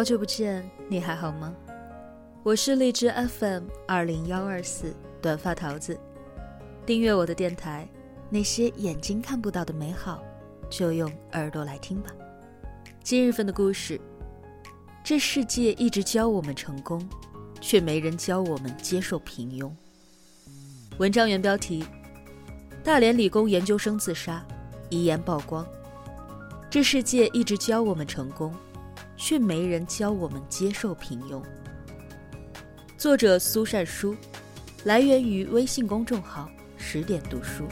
好久不见，你还好吗？我是荔枝 FM 二零幺二四短发桃子，订阅我的电台，那些眼睛看不到的美好，就用耳朵来听吧。今日份的故事：这世界一直教我们成功，却没人教我们接受平庸。文章原标题：大连理工研究生自杀，遗言曝光。这世界一直教我们成功。却没人教我们接受平庸。作者苏善书，来源于微信公众号十点读书。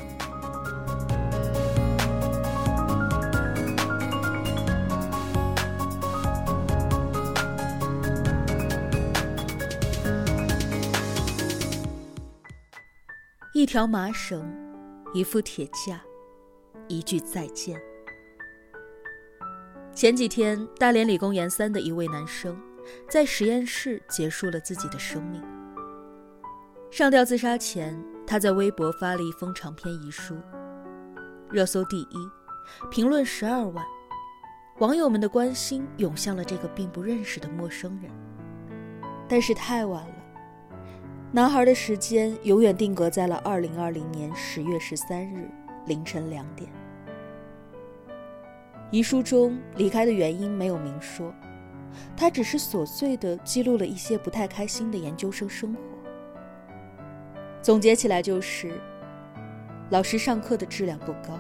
一条麻绳，一副铁架，一句再见。前几天，大连理工研三的一位男生，在实验室结束了自己的生命。上吊自杀前，他在微博发了一封长篇遗书，热搜第一，评论十二万，网友们的关心涌向了这个并不认识的陌生人。但是太晚了，男孩的时间永远定格在了二零二零年十月十三日凌晨两点。遗书中离开的原因没有明说，他只是琐碎地记录了一些不太开心的研究生生活。总结起来就是：老师上课的质量不高，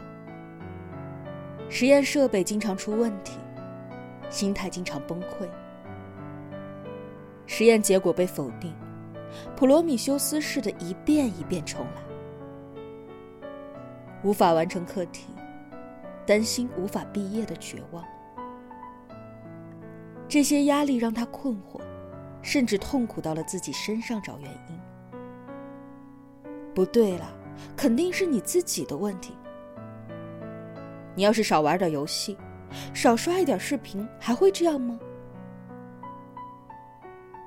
实验设备经常出问题，心态经常崩溃，实验结果被否定，普罗米修斯式的一遍一遍重来，无法完成课题。担心无法毕业的绝望，这些压力让他困惑，甚至痛苦到了自己身上找原因。不对了，肯定是你自己的问题。你要是少玩点游戏，少刷一点视频，还会这样吗？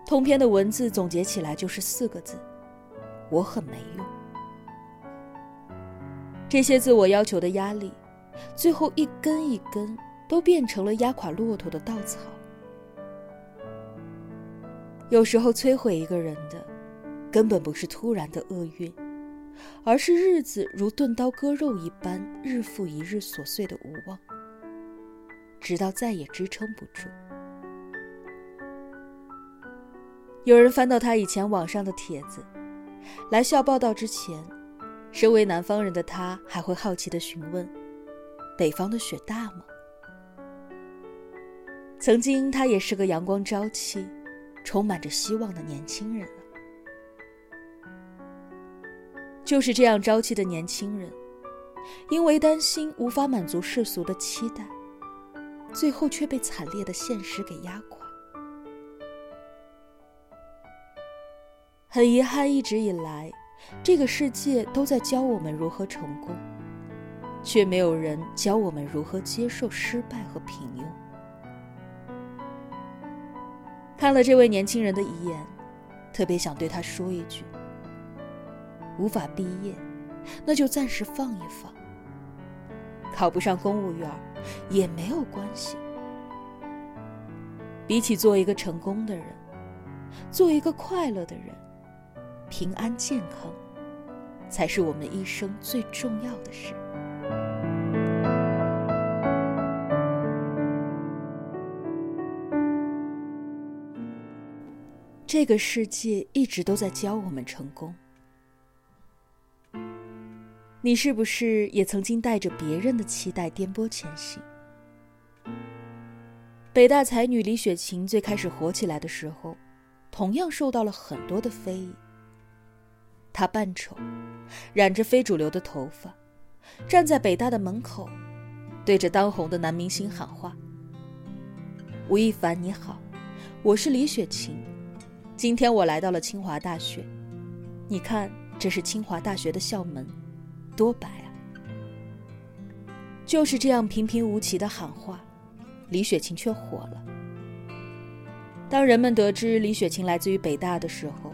通篇的文字总结起来就是四个字：我很没用。这些自我要求的压力。最后一根一根都变成了压垮骆驼的稻草。有时候摧毁一个人的，根本不是突然的厄运，而是日子如钝刀割肉一般，日复一日琐碎的无望，直到再也支撑不住。有人翻到他以前网上的帖子，来校报道之前，身为南方人的他还会好奇的询问。北方的雪大吗？曾经，他也是个阳光朝气、充满着希望的年轻人就是这样朝气的年轻人，因为担心无法满足世俗的期待，最后却被惨烈的现实给压垮。很遗憾，一直以来，这个世界都在教我们如何成功。却没有人教我们如何接受失败和平庸。看了这位年轻人的遗言，特别想对他说一句：无法毕业，那就暂时放一放；考不上公务员也没有关系。比起做一个成功的人，做一个快乐的人，平安健康，才是我们一生最重要的事。这个世界一直都在教我们成功。你是不是也曾经带着别人的期待颠簸前行？北大才女李雪琴最开始火起来的时候，同样受到了很多的非议。她扮丑，染着非主流的头发，站在北大的门口，对着当红的男明星喊话：“吴亦凡你好，我是李雪琴。”今天我来到了清华大学，你看，这是清华大学的校门，多白啊！就是这样平平无奇的喊话，李雪琴却火了。当人们得知李雪琴来自于北大的时候，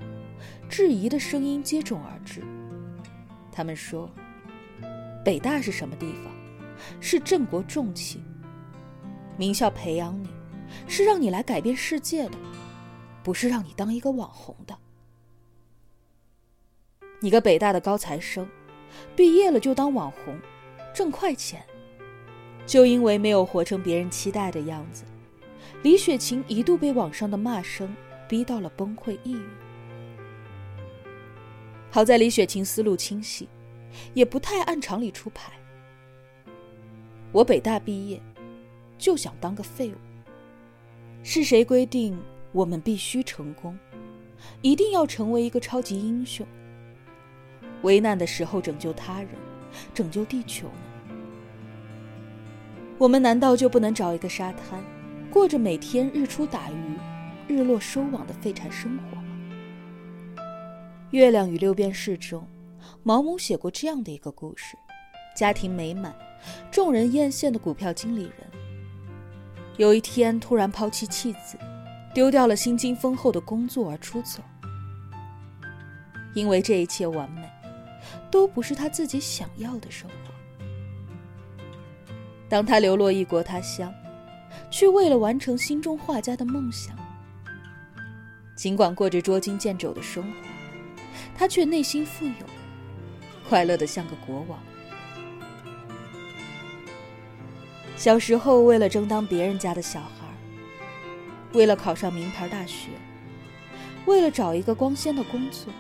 质疑的声音接踵而至。他们说：“北大是什么地方？是镇国重器，名校培养你，是让你来改变世界的，不是让你当一个网红的。你个北大的高材生，毕业了就当网红，挣快钱。就因为没有活成别人期待的样子，李雪琴一度被网上的骂声逼到了崩溃抑郁。好在李雪琴思路清晰，也不太按常理出牌。我北大毕业，就想当个废物。是谁规定我们必须成功，一定要成为一个超级英雄？危难的时候拯救他人，拯救地球？我们难道就不能找一个沙滩，过着每天日出打鱼、日落收网的废柴生活吗？《月亮与六便士》中，毛姆写过这样的一个故事：家庭美满、众人艳羡的股票经理人，有一天突然抛弃妻子，丢掉了薪金丰厚的工作而出走，因为这一切完美。都不是他自己想要的生活。当他流落异国他乡，去为了完成心中画家的梦想，尽管过着捉襟见肘的生活，他却内心富有，快乐的像个国王。小时候，为了争当别人家的小孩，为了考上名牌大学，为了找一个光鲜的工作。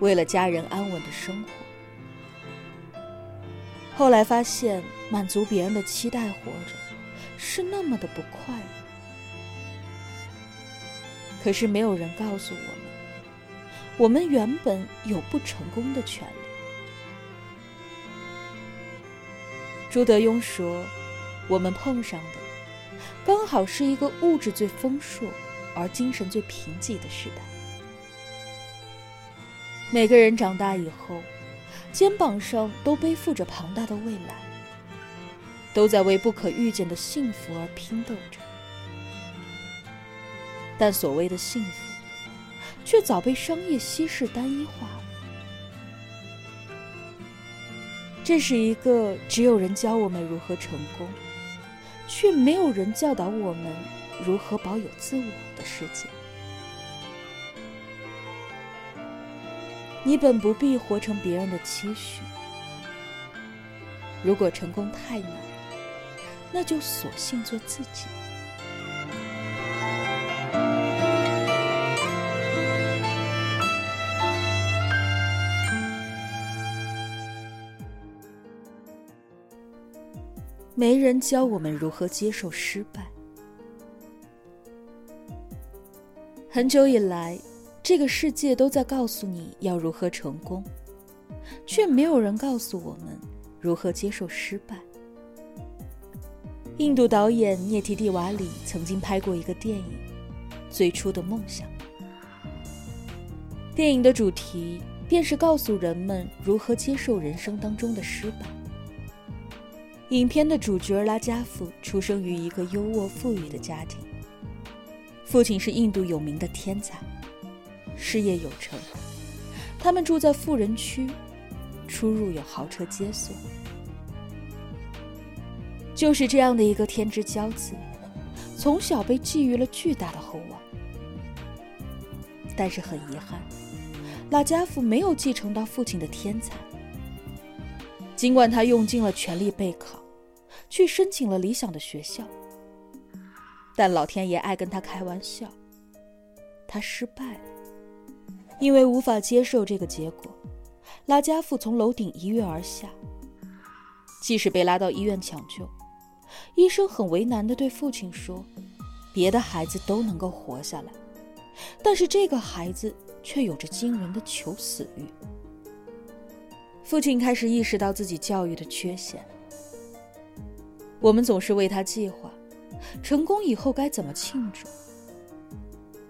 为了家人安稳的生活，后来发现满足别人的期待活着是那么的不快乐。可是没有人告诉我们，我们原本有不成功的权利。朱德庸说：“我们碰上的，刚好是一个物质最丰硕而精神最贫瘠的时代。”每个人长大以后，肩膀上都背负着庞大的未来，都在为不可预见的幸福而拼斗着。但所谓的幸福，却早被商业稀释单一化了。这是一个只有人教我们如何成功，却没有人教导我们如何保有自我的世界。你本不必活成别人的期许。如果成功太难，那就索性做自己。没人教我们如何接受失败。很久以来。这个世界都在告诉你要如何成功，却没有人告诉我们如何接受失败。印度导演涅提蒂瓦里曾经拍过一个电影《最初的梦想》，电影的主题便是告诉人们如何接受人生当中的失败。影片的主角拉加夫出生于一个优渥富裕的家庭，父亲是印度有名的天才。事业有成，他们住在富人区，出入有豪车接送。就是这样的一个天之骄子，从小被寄予了巨大的厚望。但是很遗憾，拉加夫没有继承到父亲的天才。尽管他用尽了全力备考，去申请了理想的学校，但老天爷爱跟他开玩笑，他失败了。因为无法接受这个结果，拉加夫从楼顶一跃而下。即使被拉到医院抢救，医生很为难地对父亲说：“别的孩子都能够活下来，但是这个孩子却有着惊人的求死欲。”父亲开始意识到自己教育的缺陷。我们总是为他计划，成功以后该怎么庆祝。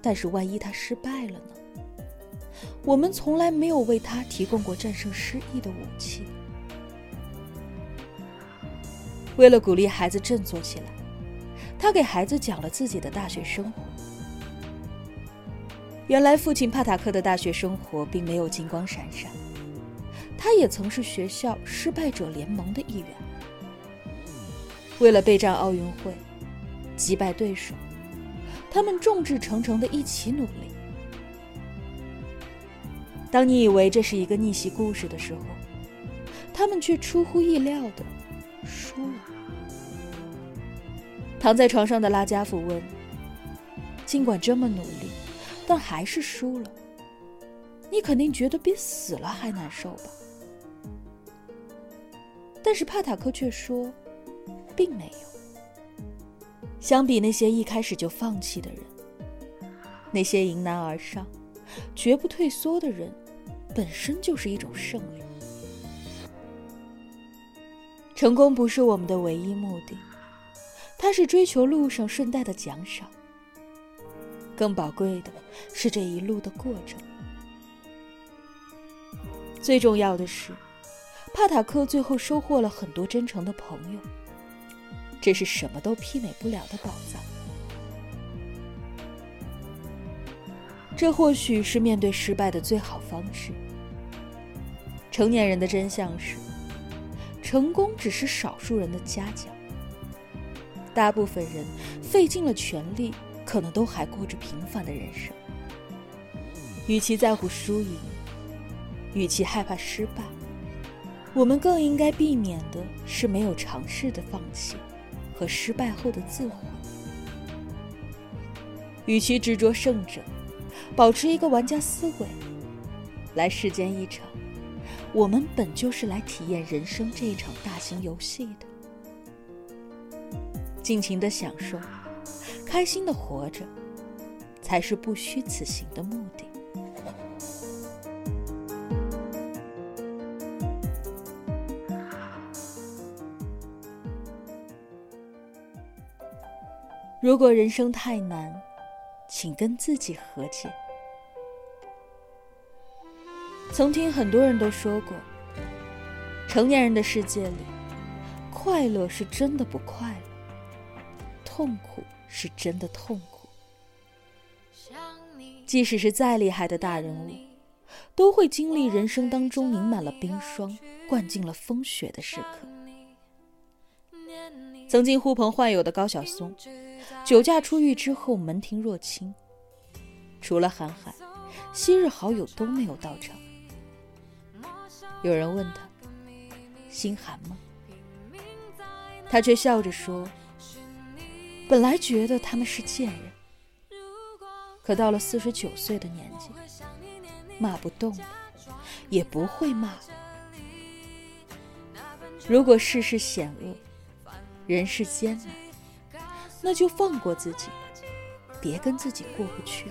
但是万一他失败了呢？我们从来没有为他提供过战胜失意的武器。为了鼓励孩子振作起来，他给孩子讲了自己的大学生活。原来，父亲帕塔克的大学生活并没有金光闪闪，他也曾是学校失败者联盟的一员。为了备战奥运会，击败对手，他们众志成城的一起努力。当你以为这是一个逆袭故事的时候，他们却出乎意料的输了。躺在床上的拉加夫问：“尽管这么努力，但还是输了，你肯定觉得比死了还难受吧？”但是帕塔克却说，并没有。相比那些一开始就放弃的人，那些迎难而上、绝不退缩的人，本身就是一种胜利。成功不是我们的唯一目的，它是追求路上顺带的奖赏。更宝贵的是这一路的过程。最重要的是。帕塔克最后收获了很多真诚的朋友，这是什么都媲美不了的宝藏。这或许是面对失败的最好方式。成年人的真相是，成功只是少数人的嘉奖，大部分人费尽了全力，可能都还过着平凡的人生。与其在乎输赢，与其害怕失败。我们更应该避免的是没有尝试的放弃和失败后的自毁。与其执着胜者，保持一个玩家思维，来世间一场，我们本就是来体验人生这一场大型游戏的。尽情的享受，开心的活着，才是不虚此行的目的。如果人生太难，请跟自己和解。曾听很多人都说过，成年人的世界里，快乐是真的不快乐，痛苦是真的痛苦。即使是再厉害的大人物，都会经历人生当中凝满了冰霜、灌进了风雪的时刻。曾经呼朋唤友的高晓松。酒驾出狱之后，门庭若清。除了韩寒，昔日好友都没有到场。有人问他：“心寒吗？”他却笑着说：“本来觉得他们是贱人，可到了四十九岁的年纪，骂不动了，也不会骂了。如果世事险恶，人世艰难。”那就放过自己，别跟自己过不去。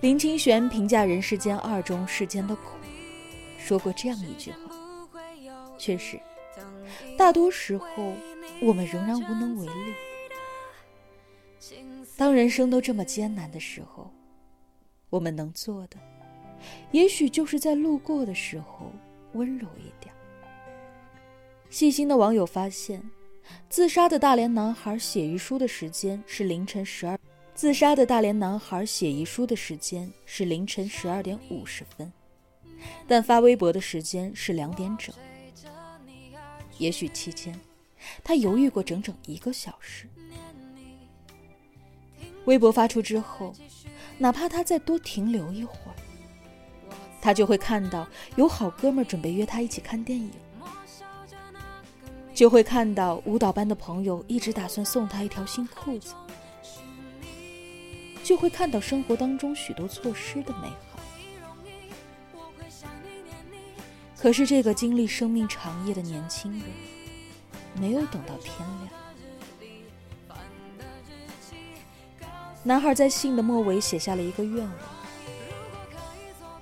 林清玄评价人世间二中世间的苦，说过这样一句话：确实，大多时候我们仍然无能为力。当人生都这么艰难的时候，我们能做的，也许就是在路过的时候温柔一点。细心的网友发现。自杀的大连男孩写遗书的时间是凌晨十二。自杀的大连男孩写遗书的时间是凌晨十二点五十分，但发微博的时间是两点整。也许期间，他犹豫过整整一个小时。微博发出之后，哪怕他再多停留一会儿，他就会看到有好哥们准备约他一起看电影。就会看到舞蹈班的朋友一直打算送他一条新裤子，就会看到生活当中许多错失的美好。可是这个经历生命长夜的年轻人，没有等到天亮。男孩在信的末尾写下了一个愿望，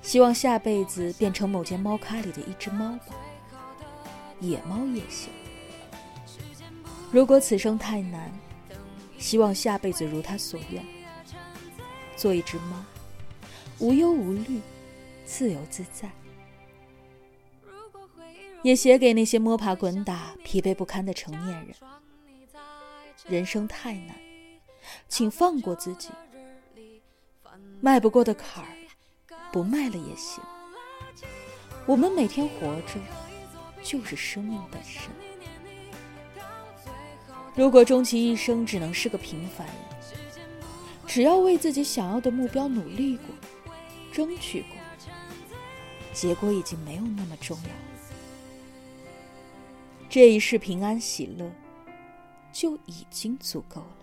希望下辈子变成某间猫咖里的一只猫吧，野猫也行。如果此生太难，希望下辈子如他所愿，做一只猫，无忧无虑，自由自在。也写给那些摸爬滚打、疲惫不堪的成年人：人生太难，请放过自己。迈不过的坎儿，不迈了也行。我们每天活着，就是生命本身。如果终其一生只能是个平凡人，只要为自己想要的目标努力过、争取过，结果已经没有那么重要了。这一世平安喜乐，就已经足够了。